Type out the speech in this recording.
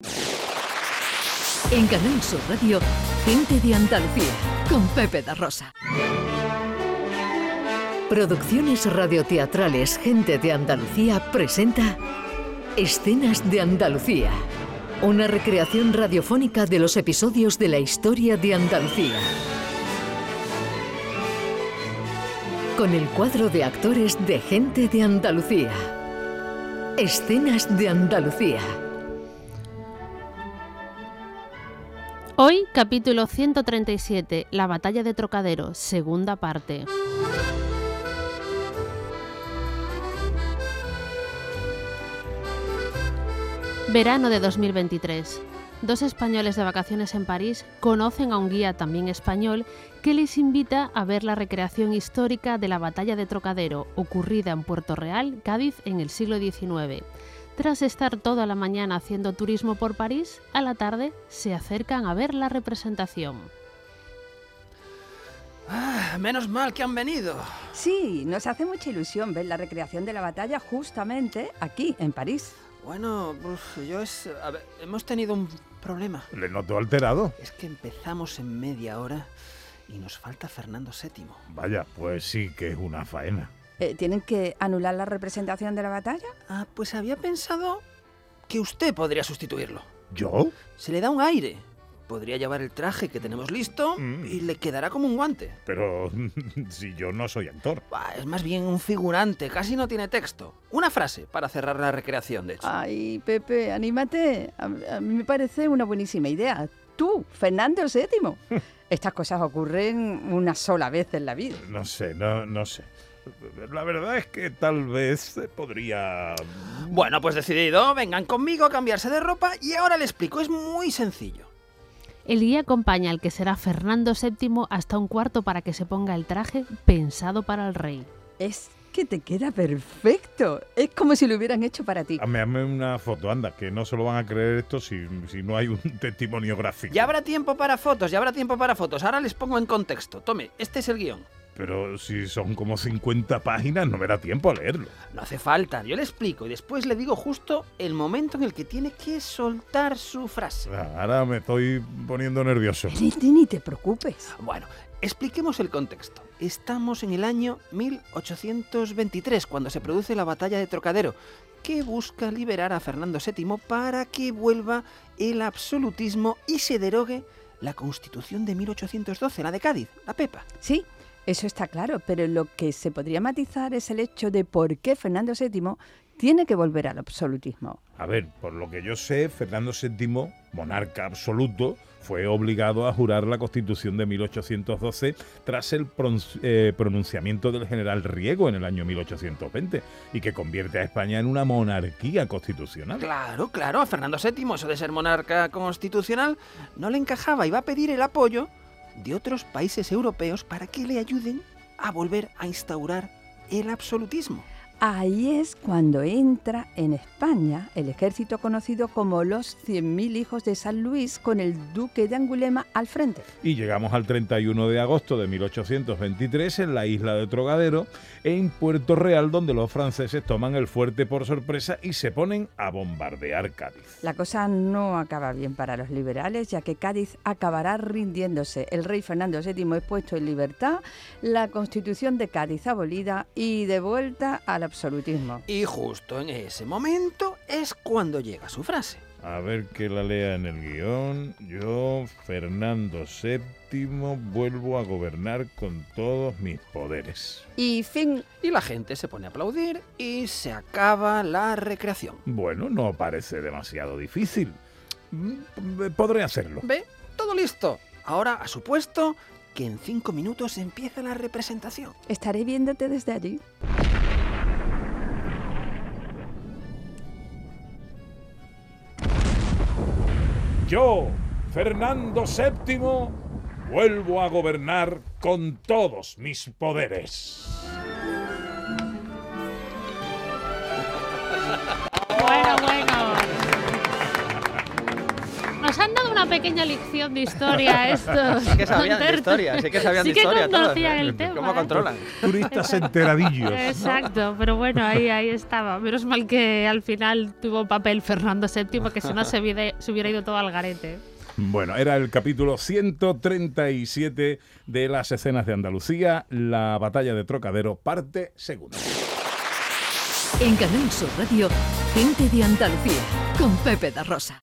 En Canal Sur Radio, Gente de Andalucía, con Pepe da Rosa. Producciones radioteatrales Gente de Andalucía presenta Escenas de Andalucía. Una recreación radiofónica de los episodios de la historia de Andalucía. Con el cuadro de actores de Gente de Andalucía. Escenas de Andalucía. Hoy, capítulo 137, La batalla de Trocadero, segunda parte. Verano de 2023. Dos españoles de vacaciones en París conocen a un guía también español que les invita a ver la recreación histórica de la batalla de Trocadero, ocurrida en Puerto Real, Cádiz, en el siglo XIX. Tras estar toda la mañana haciendo turismo por París, a la tarde se acercan a ver la representación. Ah, menos mal que han venido. Sí, nos hace mucha ilusión ver la recreación de la batalla justamente aquí, en París. Bueno, uf, yo es... A ver, hemos tenido un problema. Le noto alterado. Es que empezamos en media hora y nos falta Fernando VII. Vaya, pues sí que es una faena. Eh, ¿Tienen que anular la representación de la batalla? Ah, pues había pensado que usted podría sustituirlo. ¿Yo? Se le da un aire. Podría llevar el traje que tenemos listo Mm. y le quedará como un guante. Pero si yo no soy actor. Bah, es más bien un figurante, casi no tiene texto. Una frase para cerrar la recreación, de hecho. Ay, Pepe, anímate. A, a mí me parece una buenísima idea. Tú, Fernando VII. Estas cosas ocurren una sola vez en la vida. No sé, no, no sé. La verdad es que tal vez podría... Bueno, pues decidido, vengan conmigo a cambiarse de ropa y ahora le explico, es muy sencillo. El guía acompaña al que será Fernando VII hasta un cuarto para que se ponga el traje pensado para el rey. Es que te queda perfecto. Es como si lo hubieran hecho para ti. Hazme, hazme una foto, anda, que no se lo van a creer esto si, si no hay un testimonio gráfico. Ya habrá tiempo para fotos, ya habrá tiempo para fotos. Ahora les pongo en contexto. Tome, este es el guion. Pero si son como 50 páginas, no me da tiempo a leerlo. No hace falta, yo le explico y después le digo justo el momento en el que tiene que soltar su frase. Ah, Ahora me estoy poniendo nervioso. Ni, ni- ni te preocupes. Bueno, expliquemos el contexto. Estamos en el año 1823, cuando se produce la batalla de Trocadero, que busca liberar a Fernando VII para que vuelva el absolutismo y se derogue la constitución de 1812, la de Cádiz, la Pepa. Sí, eso está claro, pero lo que se podría matizar es el hecho de por qué Fernando VII tiene que volver al absolutismo. A ver, por lo que yo sé, Fernando VII, monarca absoluto, fue obligado a jurar la Constitución de 1812 tras el eh, pronunciamiento del general Riego en el año 1820 y que convierte a España en una monarquía constitucional. Claro, claro, a Fernando VII eso de ser monarca constitucional no le encajaba y va a pedir el apoyo de otros países europeos para que le ayuden a volver a instaurar el absolutismo. Ahí es cuando entra en España el ejército conocido como los 100.000 hijos de San Luis con el duque de Angulema al frente. Y llegamos al 31 de agosto de 1823 en la isla de Trogadero, en Puerto Real, donde los franceses toman el fuerte por sorpresa y se ponen a bombardear Cádiz. La cosa no acaba bien para los liberales, ya que Cádiz acabará rindiéndose. El rey Fernando VII es puesto en libertad, la constitución de Cádiz abolida y de vuelta al absolutismo. Y justo en ese momento es cuando llega su frase. A ver que la lea en el guion. Yo, Fernando VII, vuelvo a gobernar con todos mis poderes. Y fin, Y la gente se pone a aplaudir y se acaba la recreación. Bueno, no parece demasiado difícil. Mm, Podré hacerlo. ¿Ve? Todo listo. Ahora a su puesto que en cinco minutos empieza la representación. estaré viéndote desde allí. Yo, Fernando VII, vuelvo a gobernar con todos mis poderes. Han dado una pequeña lección de historia estos. Sí que sabían de historia, sí que sabían Sí de que historia todos, conocían ¿eh? el tema. ¿Cómo ¿eh? controlan? Turistas enteradillos. Exacto, pero bueno, ahí, ahí estaba. Menos mal que al final tuvo papel Fernando VII, que si no se hubiera, se hubiera ido todo al garete. Bueno, era el capítulo 137 de las escenas de Andalucía, la batalla de Trocadero, parte segunda. En Canal Sur Radio, gente de Andalucía, con Pepe da Rosa.